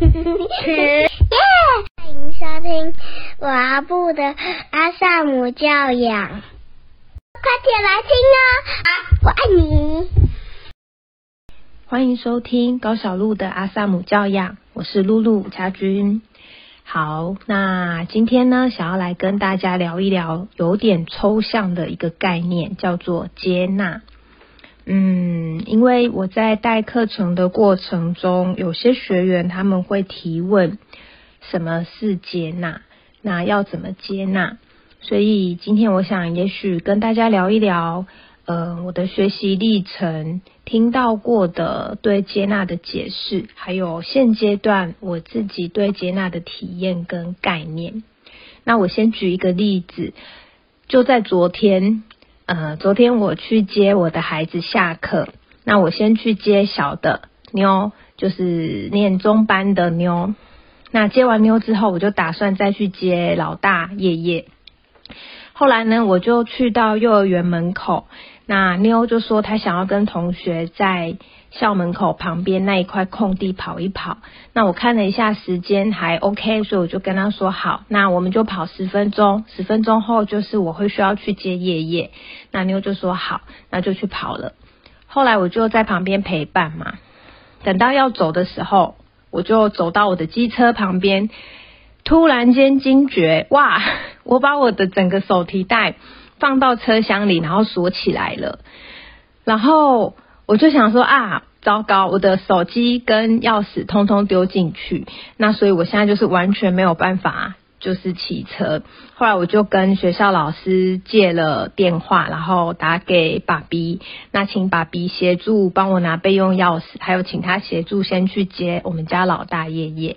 耶！欢迎收听我阿布的阿萨姆教养，快点来听哦！啊，我爱你。欢迎收听高小璐的阿萨姆教养，我是露露家君。好，那今天呢，想要来跟大家聊一聊有点抽象的一个概念，叫做接纳。嗯，因为我在带课程的过程中，有些学员他们会提问，什么是接纳？那要怎么接纳？所以今天我想，也许跟大家聊一聊，呃，我的学习历程，听到过的对接纳的解释，还有现阶段我自己对接纳的体验跟概念。那我先举一个例子，就在昨天。呃，昨天我去接我的孩子下课，那我先去接小的妞，就是念中班的妞。那接完妞之后，我就打算再去接老大叶叶。后来呢，我就去到幼儿园门口。那妞就说她想要跟同学在校门口旁边那一块空地跑一跑。那我看了一下时间还 OK，所以我就跟她说好，那我们就跑十分钟。十分钟后就是我会需要去接叶叶。那妞就说好，那就去跑了。后来我就在旁边陪伴嘛。等到要走的时候，我就走到我的机车旁边，突然间惊觉，哇！我把我的整个手提袋。放到车厢里，然后锁起来了。然后我就想说啊，糟糕，我的手机跟钥匙通通丢进去。那所以我现在就是完全没有办法，就是骑车。后来我就跟学校老师借了电话，然后打给爸比，那请爸比协助帮我拿备用钥匙，还有请他协助先去接我们家老大爷爷。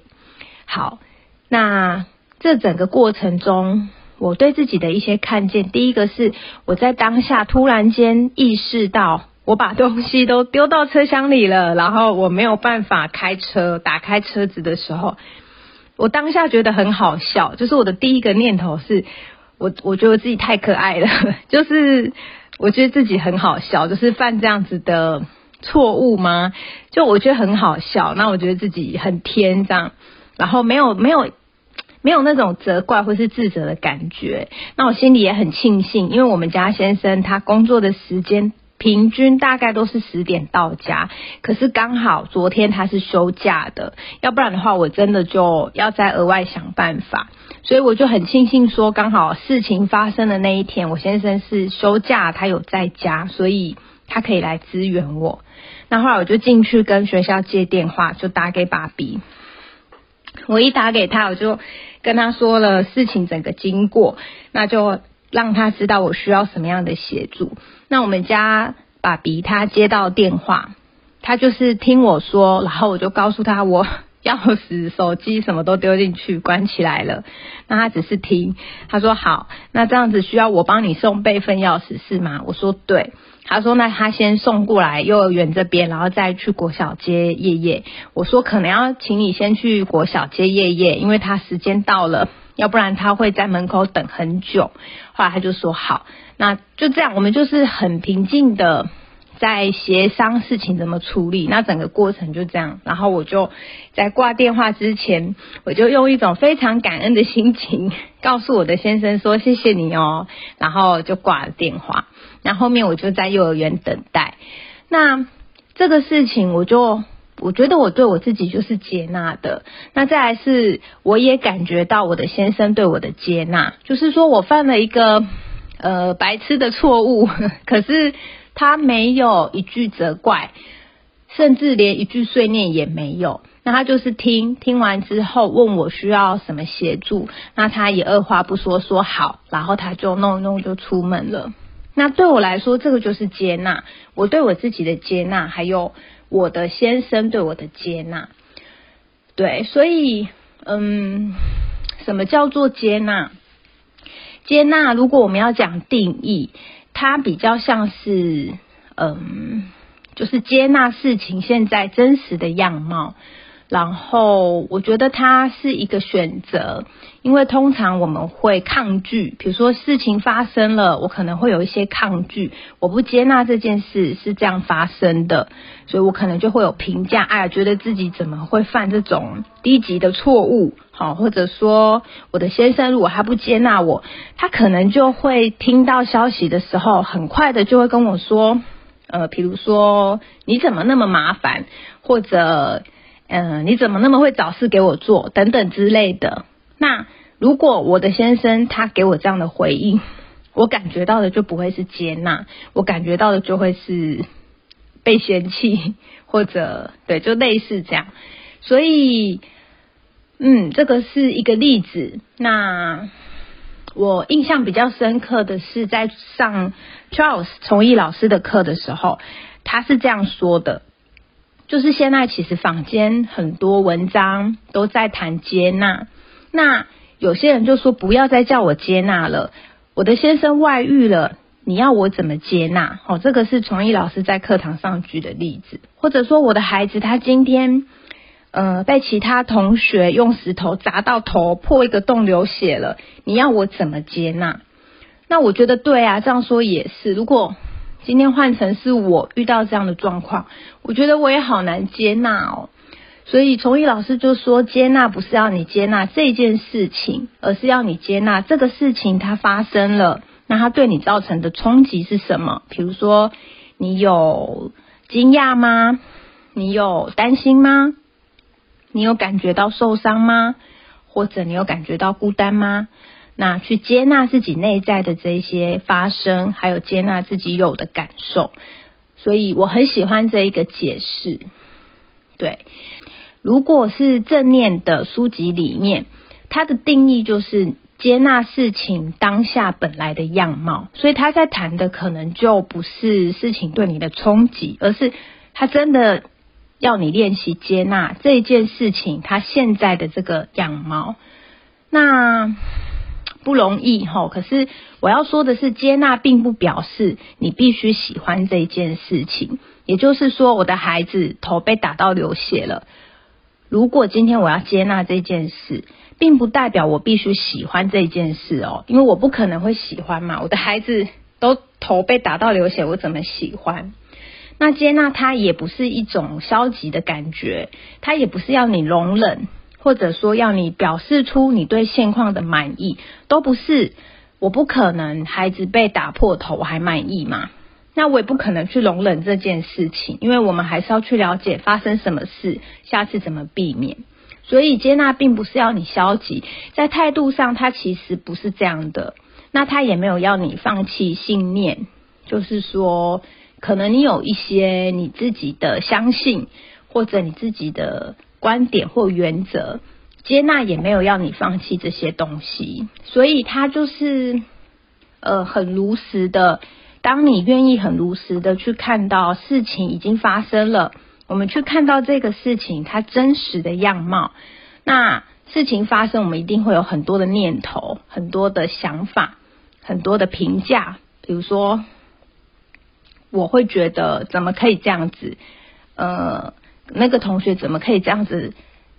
好，那这整个过程中。我对自己的一些看见，第一个是我在当下突然间意识到，我把东西都丢到车厢里了，然后我没有办法开车，打开车子的时候，我当下觉得很好笑，就是我的第一个念头是，我我觉得自己太可爱了，就是我觉得自己很好笑，就是犯这样子的错误吗？就我觉得很好笑，那我觉得自己很天这样，然后没有没有。没有那种责怪或是自责的感觉，那我心里也很庆幸，因为我们家先生他工作的时间平均大概都是十点到家，可是刚好昨天他是休假的，要不然的话我真的就要再额外想办法，所以我就很庆幸说刚好事情发生的那一天，我先生是休假，他有在家，所以他可以来支援我。那后来我就进去跟学校接电话，就打给爸比。我一打给他，我就跟他说了事情整个经过，那就让他知道我需要什么样的协助。那我们家爸比他接到电话，他就是听我说，然后我就告诉他我钥匙、手机什么都丢进去关起来了。那他只是听，他说好，那这样子需要我帮你送备份钥匙是吗？我说对。他说：“那他先送过来幼儿园这边，然后再去国小接叶叶。”我说：“可能要请你先去国小接叶叶，因为他时间到了，要不然他会在门口等很久。”后来他就说：“好，那就这样，我们就是很平静的在协商事情怎么处理。那整个过程就这样。然后我就在挂电话之前，我就用一种非常感恩的心情告诉我的先生说：‘谢谢你哦。’然后就挂了电话。”那后面我就在幼儿园等待。那这个事情，我就我觉得我对我自己就是接纳的。那再来是，我也感觉到我的先生对我的接纳，就是说我犯了一个呃白痴的错误，可是他没有一句责怪，甚至连一句碎念也没有。那他就是听听完之后问我需要什么协助，那他也二话不说说好，然后他就弄弄就出门了。那对我来说，这个就是接纳，我对我自己的接纳，还有我的先生对我的接纳。对，所以，嗯，什么叫做接纳？接纳，如果我们要讲定义，它比较像是，嗯，就是接纳事情现在真实的样貌。然后我觉得它是一个选择，因为通常我们会抗拒，比如说事情发生了，我可能会有一些抗拒，我不接纳这件事是这样发生的，所以我可能就会有评价，哎呀，觉得自己怎么会犯这种低级的错误，好，或者说我的先生如果他不接纳我，他可能就会听到消息的时候，很快的就会跟我说，呃，比如说你怎么那么麻烦，或者。嗯，你怎么那么会找事给我做？等等之类的。那如果我的先生他给我这样的回应，我感觉到的就不会是接纳，我感觉到的就会是被嫌弃，或者对，就类似这样。所以，嗯，这个是一个例子。那我印象比较深刻的是在上 Charles 崇艺老师的课的时候，他是这样说的。就是现在，其实坊间很多文章都在谈接纳。那有些人就说不要再叫我接纳了，我的先生外遇了，你要我怎么接纳？哦，这个是崇义老师在课堂上举的例子。或者说我的孩子他今天呃被其他同学用石头砸到头破一个洞流血了，你要我怎么接纳？那我觉得对啊，这样说也是。如果今天换成是我遇到这样的状况，我觉得我也好难接纳哦。所以崇义老师就说，接纳不是要你接纳这件事情，而是要你接纳这个事情它发生了，那它对你造成的冲击是什么？比如说，你有惊讶吗？你有担心吗？你有感觉到受伤吗？或者你有感觉到孤单吗？那去接纳自己内在的这些发生，还有接纳自己有的感受，所以我很喜欢这一个解释。对，如果是正念的书籍里面，它的定义就是接纳事情当下本来的样貌，所以他在谈的可能就不是事情对你的冲击，而是他真的要你练习接纳这件事情它现在的这个样貌。那。不容易哈，可是我要说的是，接纳并不表示你必须喜欢这件事情。也就是说，我的孩子头被打到流血了，如果今天我要接纳这件事，并不代表我必须喜欢这件事哦，因为我不可能会喜欢嘛。我的孩子都头被打到流血，我怎么喜欢？那接纳它也不是一种消极的感觉，它也不是要你容忍。或者说要你表示出你对现况的满意，都不是。我不可能孩子被打破头我还满意吗？那我也不可能去容忍这件事情，因为我们还是要去了解发生什么事，下次怎么避免。所以接纳并不是要你消极，在态度上它其实不是这样的。那他也没有要你放弃信念，就是说可能你有一些你自己的相信，或者你自己的。观点或原则，接纳也没有要你放弃这些东西，所以他就是呃很如实的。当你愿意很如实的去看到事情已经发生了，我们去看到这个事情它真实的样貌。那事情发生，我们一定会有很多的念头、很多的想法、很多的评价。比如说，我会觉得怎么可以这样子？呃。那个同学怎么可以这样子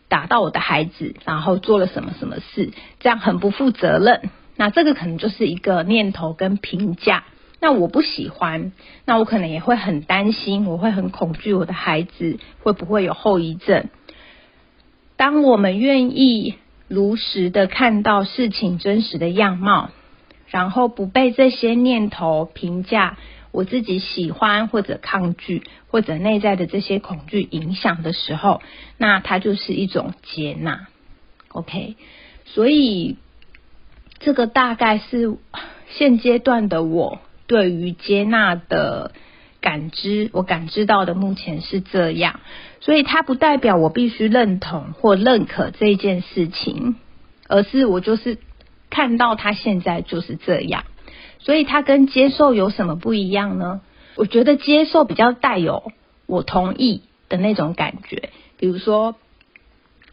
打到我的孩子？然后做了什么什么事？这样很不负责任。那这个可能就是一个念头跟评价。那我不喜欢，那我可能也会很担心，我会很恐惧我的孩子会不会有后遗症。当我们愿意如实的看到事情真实的样貌，然后不被这些念头评价。我自己喜欢或者抗拒或者内在的这些恐惧影响的时候，那它就是一种接纳。OK，所以这个大概是现阶段的我对于接纳的感知，我感知到的目前是这样。所以它不代表我必须认同或认可这件事情，而是我就是看到它现在就是这样。所以它跟接受有什么不一样呢？我觉得接受比较带有我同意的那种感觉，比如说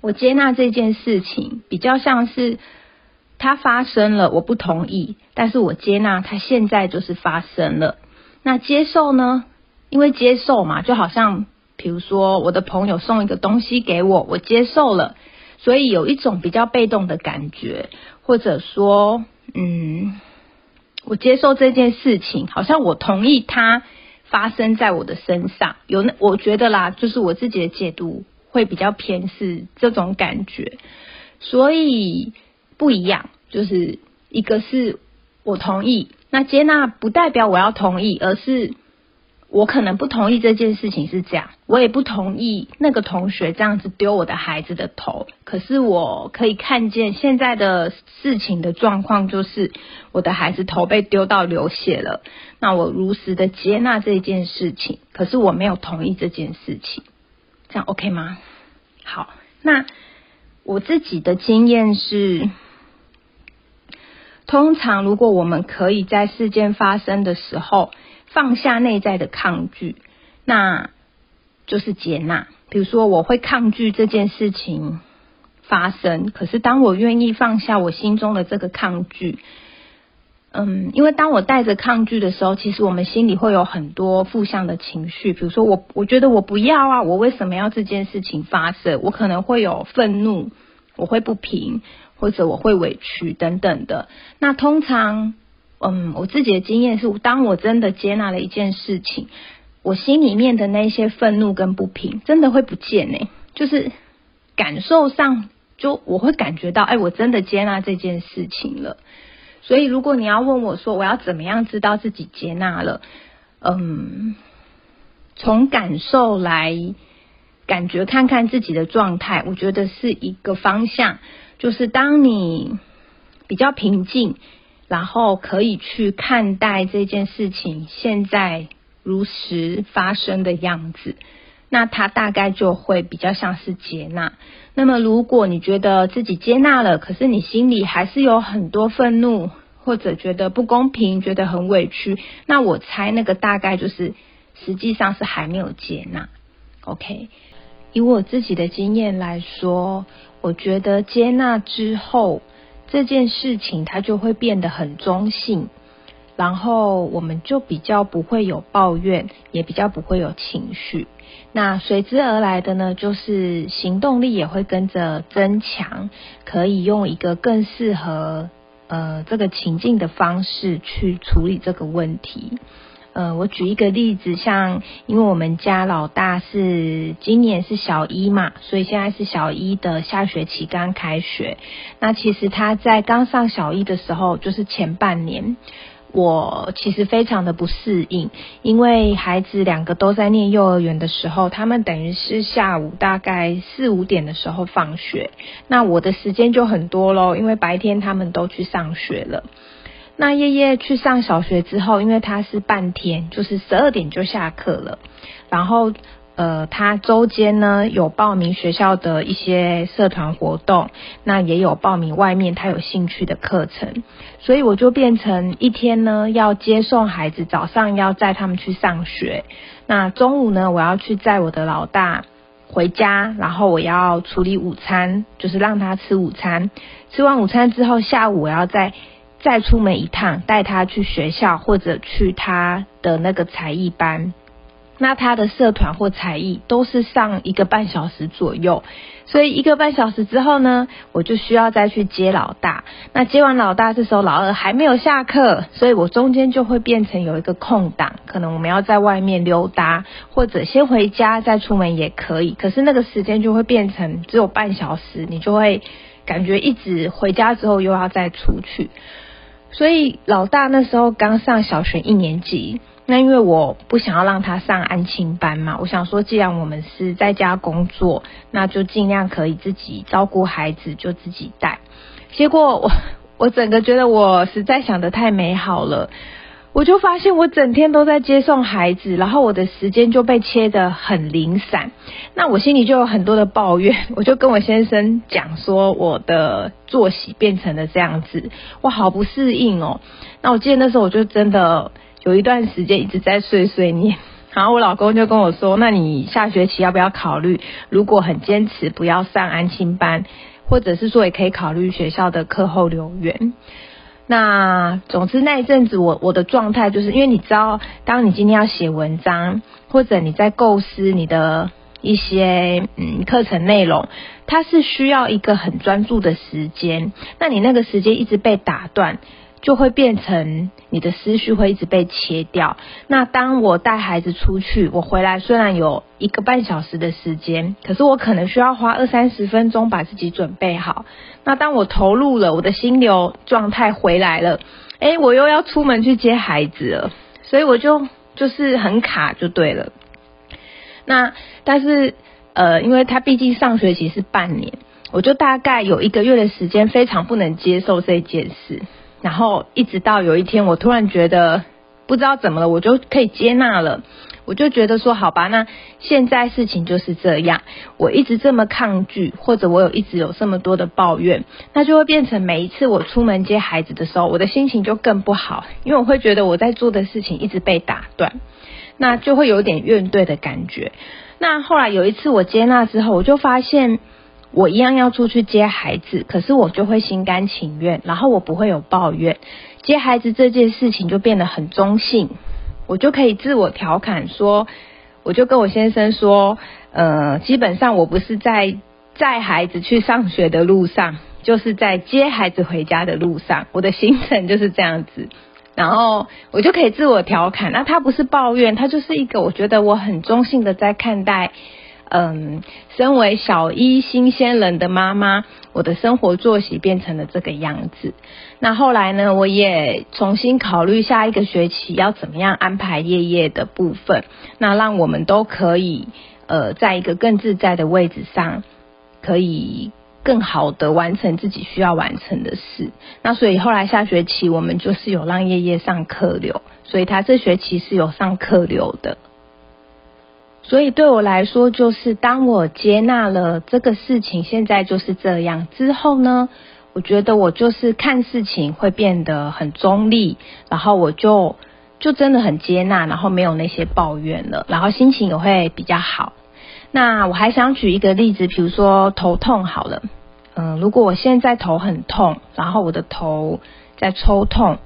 我接纳这件事情，比较像是它发生了，我不同意，但是我接纳它现在就是发生了。那接受呢？因为接受嘛，就好像比如说我的朋友送一个东西给我，我接受了，所以有一种比较被动的感觉，或者说，嗯，我接受这件事情，好像我同意它发生在我的身上，有那我觉得啦，就是我自己的解读会比较偏是这种感觉，所以不一样，就是一个是我同意，那接纳不代表我要同意，而是。我可能不同意这件事情是这样，我也不同意那个同学这样子丢我的孩子的头。可是我可以看见现在的事情的状况，就是我的孩子头被丢到流血了。那我如实的接纳这件事情，可是我没有同意这件事情，这样 OK 吗？好，那我自己的经验是，通常如果我们可以在事件发生的时候。放下内在的抗拒，那就是接纳。比如说，我会抗拒这件事情发生，可是当我愿意放下我心中的这个抗拒，嗯，因为当我带着抗拒的时候，其实我们心里会有很多负向的情绪。比如说，我我觉得我不要啊，我为什么要这件事情发生？我可能会有愤怒，我会不平，或者我会委屈等等的。那通常。嗯，我自己的经验是，当我真的接纳了一件事情，我心里面的那些愤怒跟不平，真的会不见呢。就是感受上，就我会感觉到，哎，我真的接纳这件事情了。所以，如果你要问我说，我要怎么样知道自己接纳了？嗯，从感受来感觉看看自己的状态，我觉得是一个方向。就是当你比较平静。然后可以去看待这件事情现在如实发生的样子，那它大概就会比较像是接纳。那么如果你觉得自己接纳了，可是你心里还是有很多愤怒，或者觉得不公平，觉得很委屈，那我猜那个大概就是实际上是还没有接纳。OK，以我自己的经验来说，我觉得接纳之后。这件事情它就会变得很中性，然后我们就比较不会有抱怨，也比较不会有情绪。那随之而来的呢，就是行动力也会跟着增强，可以用一个更适合呃这个情境的方式去处理这个问题。呃，我举一个例子，像因为我们家老大是今年是小一嘛，所以现在是小一的下学期刚开学。那其实他在刚上小一的时候，就是前半年，我其实非常的不适应，因为孩子两个都在念幼儿园的时候，他们等于是下午大概四五点的时候放学，那我的时间就很多喽，因为白天他们都去上学了。那夜夜去上小学之后，因为他是半天，就是十二点就下课了。然后，呃，他周间呢有报名学校的一些社团活动，那也有报名外面他有兴趣的课程。所以我就变成一天呢要接送孩子，早上要载他们去上学。那中午呢，我要去载我的老大回家，然后我要处理午餐，就是让他吃午餐。吃完午餐之后，下午我要再。再出门一趟，带他去学校或者去他的那个才艺班。那他的社团或才艺都是上一个半小时左右，所以一个半小时之后呢，我就需要再去接老大。那接完老大，这时候老二还没有下课，所以我中间就会变成有一个空档，可能我们要在外面溜达，或者先回家再出门也可以。可是那个时间就会变成只有半小时，你就会感觉一直回家之后又要再出去。所以老大那时候刚上小学一年级，那因为我不想要让他上安亲班嘛，我想说既然我们是在家工作，那就尽量可以自己照顾孩子，就自己带。结果我 我整个觉得我实在想的太美好了。我就发现我整天都在接送孩子，然后我的时间就被切得很零散，那我心里就有很多的抱怨。我就跟我先生讲说，我的作息变成了这样子，我好不适应哦。那我记得那时候我就真的有一段时间一直在碎碎念，然后我老公就跟我说，那你下学期要不要考虑，如果很坚持不要上安亲班，或者是说也可以考虑学校的课后留园。那总之那一阵子我我的状态就是因为你知道，当你今天要写文章，或者你在构思你的一些嗯课程内容，它是需要一个很专注的时间。那你那个时间一直被打断，就会变成你的思绪会一直被切掉。那当我带孩子出去，我回来虽然有一个半小时的时间，可是我可能需要花二三十分钟把自己准备好。那当我投入了，我的心流状态回来了，哎，我又要出门去接孩子了，所以我就就是很卡就对了。那但是呃，因为他毕竟上学期是半年，我就大概有一个月的时间非常不能接受这件事，然后一直到有一天，我突然觉得不知道怎么了，我就可以接纳了。我就觉得说，好吧，那现在事情就是这样。我一直这么抗拒，或者我有一直有这么多的抱怨，那就会变成每一次我出门接孩子的时候，我的心情就更不好，因为我会觉得我在做的事情一直被打断，那就会有点怨怼的感觉。那后来有一次我接纳之后，我就发现我一样要出去接孩子，可是我就会心甘情愿，然后我不会有抱怨，接孩子这件事情就变得很中性。我就可以自我调侃说，我就跟我先生说，呃，基本上我不是在载孩子去上学的路上，就是在接孩子回家的路上，我的行程就是这样子。然后我就可以自我调侃，那他不是抱怨，他就是一个我觉得我很中性的在看待。嗯，身为小一新鲜人的妈妈，我的生活作息变成了这个样子。那后来呢，我也重新考虑下一个学期要怎么样安排夜夜的部分，那让我们都可以呃，在一个更自在的位置上，可以更好的完成自己需要完成的事。那所以后来下学期我们就是有让夜夜上课流，所以他这学期是有上课流的。所以对我来说，就是当我接纳了这个事情，现在就是这样之后呢，我觉得我就是看事情会变得很中立，然后我就就真的很接纳，然后没有那些抱怨了，然后心情也会比较好。那我还想举一个例子，比如说头痛好了，嗯，如果我现在头很痛，然后我的头在抽痛，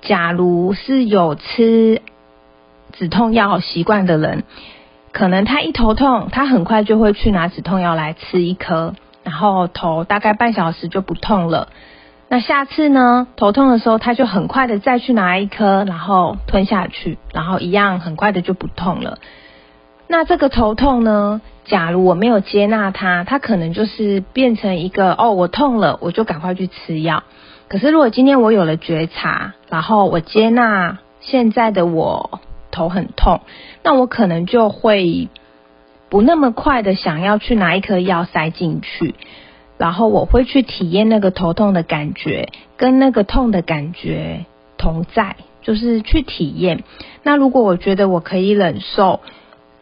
假如是有吃。止痛药习惯的人，可能他一头痛，他很快就会去拿止痛药来吃一颗，然后头大概半小时就不痛了。那下次呢，头痛的时候，他就很快的再去拿一颗，然后吞下去，然后一样很快的就不痛了。那这个头痛呢，假如我没有接纳他，他可能就是变成一个哦，我痛了，我就赶快去吃药。可是如果今天我有了觉察，然后我接纳现在的我。头很痛，那我可能就会不那么快的想要去拿一颗药塞进去，然后我会去体验那个头痛的感觉，跟那个痛的感觉同在，就是去体验。那如果我觉得我可以忍受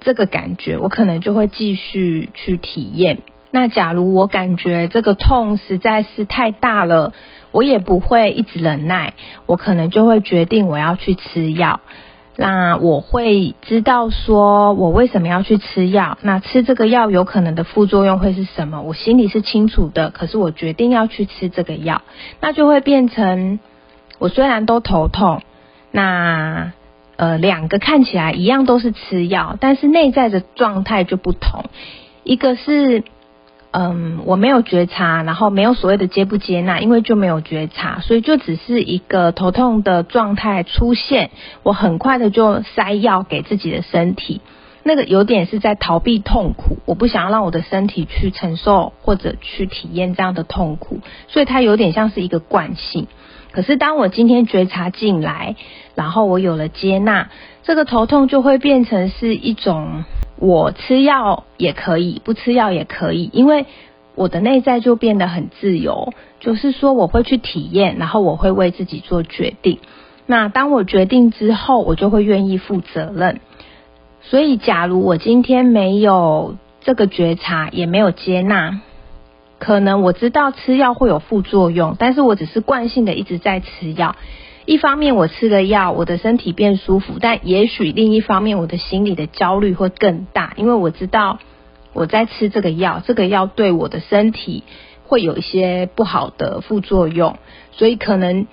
这个感觉，我可能就会继续去体验。那假如我感觉这个痛实在是太大了，我也不会一直忍耐，我可能就会决定我要去吃药。那我会知道说，我为什么要去吃药？那吃这个药有可能的副作用会是什么？我心里是清楚的，可是我决定要去吃这个药，那就会变成我虽然都头痛，那呃两个看起来一样都是吃药，但是内在的状态就不同，一个是。嗯，我没有觉察，然后没有所谓的接不接纳，因为就没有觉察，所以就只是一个头痛的状态出现，我很快的就塞药给自己的身体，那个有点是在逃避痛苦，我不想要让我的身体去承受或者去体验这样的痛苦，所以它有点像是一个惯性。可是当我今天觉察进来，然后我有了接纳，这个头痛就会变成是一种。我吃药也可以，不吃药也可以，因为我的内在就变得很自由，就是说我会去体验，然后我会为自己做决定。那当我决定之后，我就会愿意负责任。所以，假如我今天没有这个觉察，也没有接纳，可能我知道吃药会有副作用，但是我只是惯性的一直在吃药。一方面我吃了药，我的身体变舒服，但也许另一方面我的心里的焦虑会更大，因为我知道我在吃这个药，这个药对我的身体会有一些不好的副作用，所以可能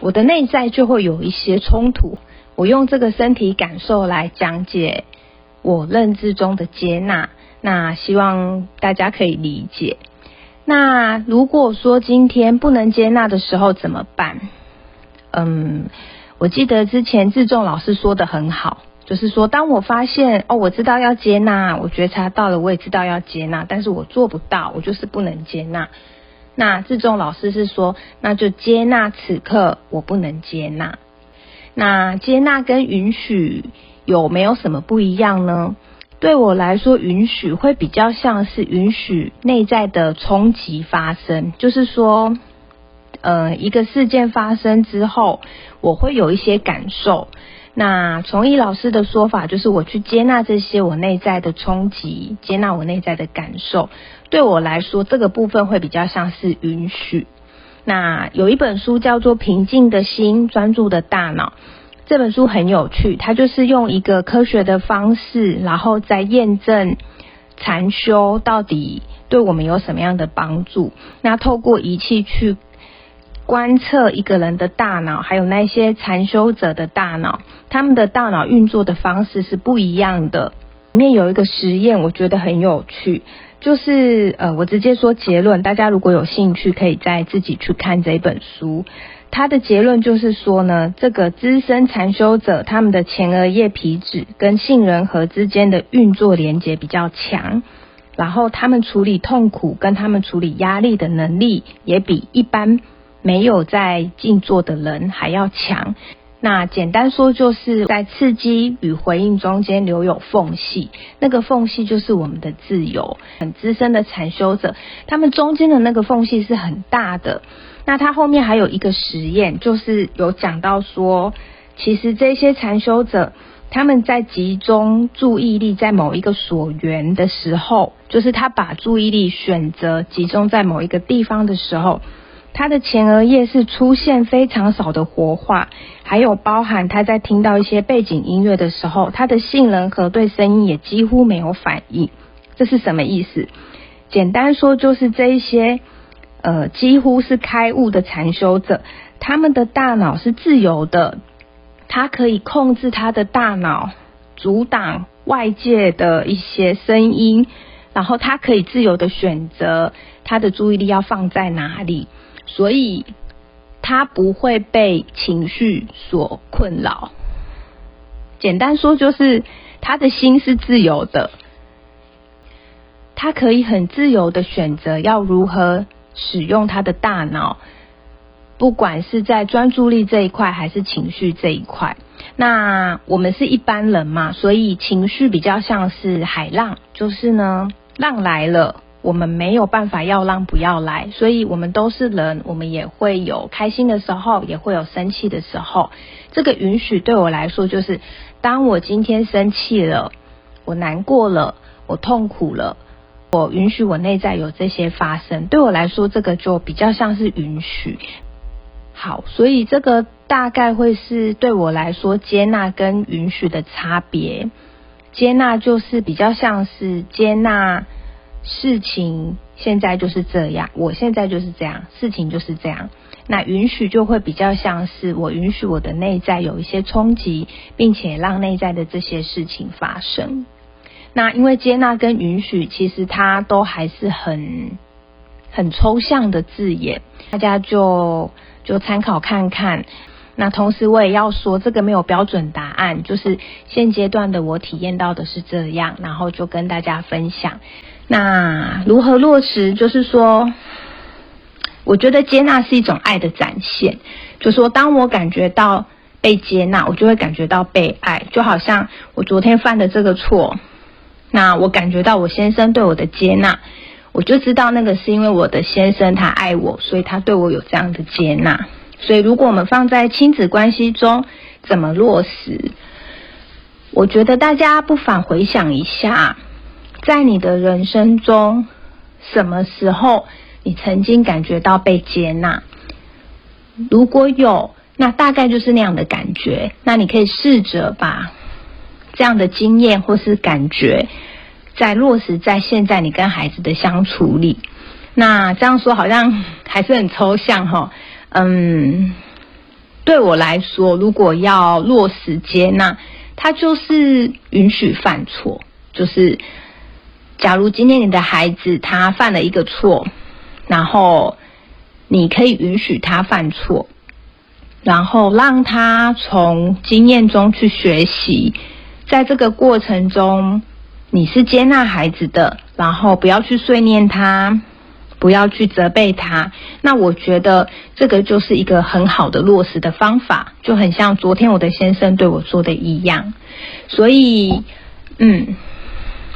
我的内在就会有一些冲突。我用这个身体感受来讲解我认知中的接纳，那希望大家可以理解。那如果说今天不能接纳的时候怎么办？嗯，我记得之前自重老师说的很好，就是说当我发现哦，我知道要接纳，我觉察到了，我也知道要接纳，但是我做不到，我就是不能接纳。那自重老师是说，那就接纳此刻我不能接纳。那接纳跟允许有没有什么不一样呢？对我来说，允许会比较像是允许内在的冲击发生，就是说，呃，一个事件发生之后，我会有一些感受。那从易老师的说法，就是我去接纳这些我内在的冲击，接纳我内在的感受。对我来说，这个部分会比较像是允许。那有一本书叫做《平静的心，专注的大脑》。这本书很有趣，它就是用一个科学的方式，然后再验证禅修到底对我们有什么样的帮助。那透过仪器去观测一个人的大脑，还有那些禅修者的大脑，他们的大脑运作的方式是不一样的。里面有一个实验，我觉得很有趣，就是呃，我直接说结论，大家如果有兴趣，可以再自己去看这本书。他的结论就是说呢，这个资深禅修者他们的前额叶皮质跟杏仁核之间的运作连接比较强，然后他们处理痛苦跟他们处理压力的能力也比一般没有在静坐的人还要强。那简单说就是在刺激与回应中间留有缝隙，那个缝隙就是我们的自由。很资深的禅修者，他们中间的那个缝隙是很大的。那他后面还有一个实验，就是有讲到说，其实这些禅修者他们在集中注意力在某一个所缘的时候，就是他把注意力选择集中在某一个地方的时候，他的前额叶是出现非常少的活化，还有包含他在听到一些背景音乐的时候，他的杏仁核对声音也几乎没有反应。这是什么意思？简单说就是这一些。呃，几乎是开悟的禅修者，他们的大脑是自由的，他可以控制他的大脑，阻挡外界的一些声音，然后他可以自由的选择他的注意力要放在哪里，所以他不会被情绪所困扰。简单说，就是他的心是自由的，他可以很自由的选择要如何。使用他的大脑，不管是在专注力这一块，还是情绪这一块。那我们是一般人嘛，所以情绪比较像是海浪，就是呢，浪来了，我们没有办法要让不要来，所以我们都是人，我们也会有开心的时候，也会有生气的时候。这个允许对我来说，就是当我今天生气了，我难过了，我痛苦了。我允许我内在有这些发生，对我来说，这个就比较像是允许。好，所以这个大概会是对我来说接纳跟允许的差别。接纳就是比较像是接纳事情现在就是这样，我现在就是这样，事情就是这样。那允许就会比较像是我允许我的内在有一些冲击，并且让内在的这些事情发生。那因为接纳跟允许，其实它都还是很很抽象的字眼，大家就就参考看看。那同时我也要说，这个没有标准答案，就是现阶段的我体验到的是这样，然后就跟大家分享。那如何落实？就是说，我觉得接纳是一种爱的展现，就说当我感觉到被接纳，我就会感觉到被爱，就好像我昨天犯的这个错。那我感觉到我先生对我的接纳，我就知道那个是因为我的先生他爱我，所以他对我有这样的接纳。所以如果我们放在亲子关系中怎么落实，我觉得大家不妨回想一下，在你的人生中，什么时候你曾经感觉到被接纳？如果有，那大概就是那样的感觉。那你可以试着把。这样的经验或是感觉，在落实在现在你跟孩子的相处里，那这样说好像还是很抽象哈。嗯，对我来说，如果要落实接纳，它就是允许犯错。就是假如今天你的孩子他犯了一个错，然后你可以允许他犯错，然后让他从经验中去学习，在这个过程中你是接纳孩子的，然后不要去碎念他。不要去责备他，那我觉得这个就是一个很好的落实的方法，就很像昨天我的先生对我说的一样。所以，嗯，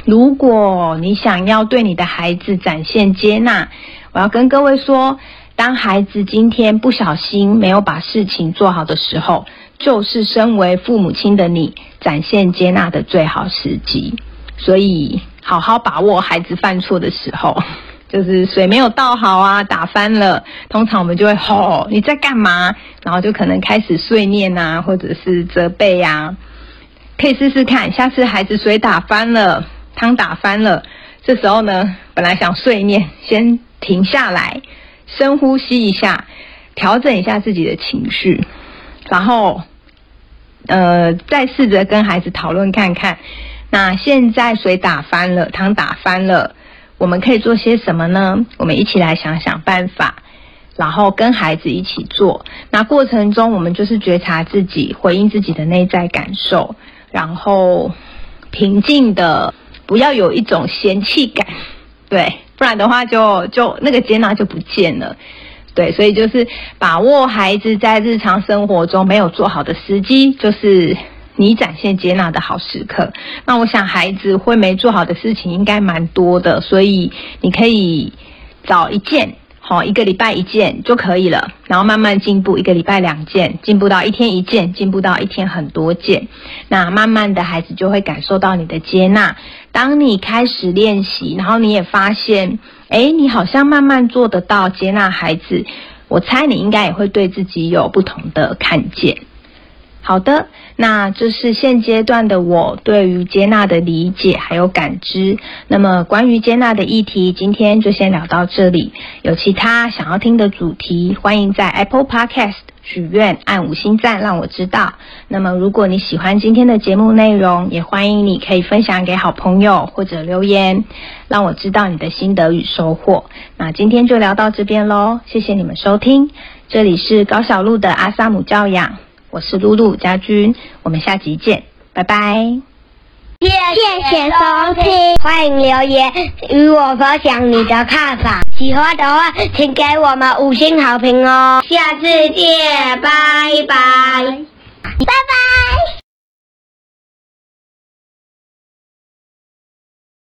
如果你想要对你的孩子展现接纳，我要跟各位说，当孩子今天不小心没有把事情做好的时候，就是身为父母亲的你展现接纳的最好时机。所以，好好把握孩子犯错的时候。就是水没有倒好啊，打翻了。通常我们就会吼你在干嘛，然后就可能开始碎念啊，或者是责备呀。可以试试看，下次孩子水打翻了，汤打翻了，这时候呢，本来想碎念，先停下来，深呼吸一下，调整一下自己的情绪，然后呃，再试着跟孩子讨论看看。那现在水打翻了，汤打翻了。我们可以做些什么呢？我们一起来想想办法，然后跟孩子一起做。那过程中，我们就是觉察自己，回应自己的内在感受，然后平静的，不要有一种嫌弃感，对，不然的话就就那个接纳就不见了，对，所以就是把握孩子在日常生活中没有做好的时机，就是。你展现接纳的好时刻，那我想孩子会没做好的事情应该蛮多的，所以你可以找一件，好一个礼拜一件就可以了，然后慢慢进步，一个礼拜两件，进步到一天一件，进步到一天很多件，那慢慢的孩子就会感受到你的接纳。当你开始练习，然后你也发现，哎，你好像慢慢做得到接纳孩子，我猜你应该也会对自己有不同的看见。好的，那这是现阶段的我对于接纳的理解还有感知。那么关于接纳的议题，今天就先聊到这里。有其他想要听的主题，欢迎在 Apple Podcast 许愿按五星赞让我知道。那么如果你喜欢今天的节目内容，也欢迎你可以分享给好朋友或者留言，让我知道你的心得与收获。那今天就聊到这边喽，谢谢你们收听，这里是高小璐的阿萨姆教养。我是露露家军，我们下集见，拜拜。谢谢收听，欢迎留言与我分享你的看法。喜欢的话，请给我们五星好评哦。下次见，拜拜，拜拜。